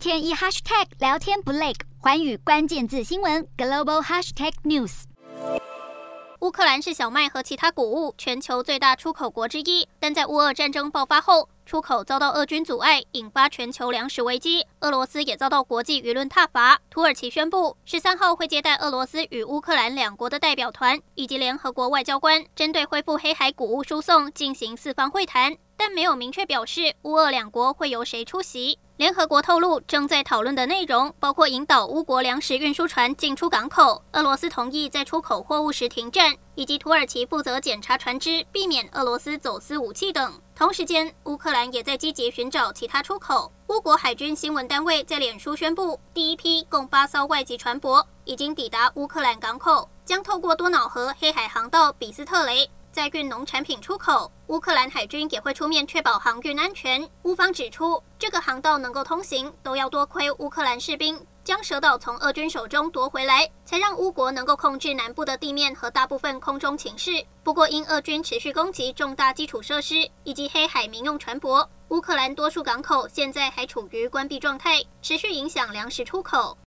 天一 hashtag 聊天不累，寰宇关键字新闻 global hashtag news。乌克兰是小麦和其他谷物全球最大出口国之一，但在乌俄战争爆发后，出口遭到俄军阻碍，引发全球粮食危机。俄罗斯也遭到国际舆论挞伐。土耳其宣布十三号会接待俄罗斯与乌克兰两国的代表团以及联合国外交官，针对恢复黑海谷物输送进行四方会谈，但没有明确表示乌俄两国会由谁出席。联合国透露，正在讨论的内容包括引导乌国粮食运输船进出港口，俄罗斯同意在出口货物时停站，以及土耳其负责检查船只，避免俄罗斯走私武器等。同时间，乌克兰也在积极寻找其他出口。乌国海军新闻单位在脸书宣布，第一批共八艘外籍船舶已经抵达乌克兰港口，将透过多瑙河黑海航道比斯特雷。在运农产品出口，乌克兰海军也会出面确保航运安全。乌方指出，这个航道能够通行，都要多亏乌克兰士兵将蛇岛从俄军手中夺回来，才让乌国能够控制南部的地面和大部分空中情势。不过，因俄军持续攻击重大基础设施以及黑海民用船舶，乌克兰多数港口现在还处于关闭状态，持续影响粮食出口。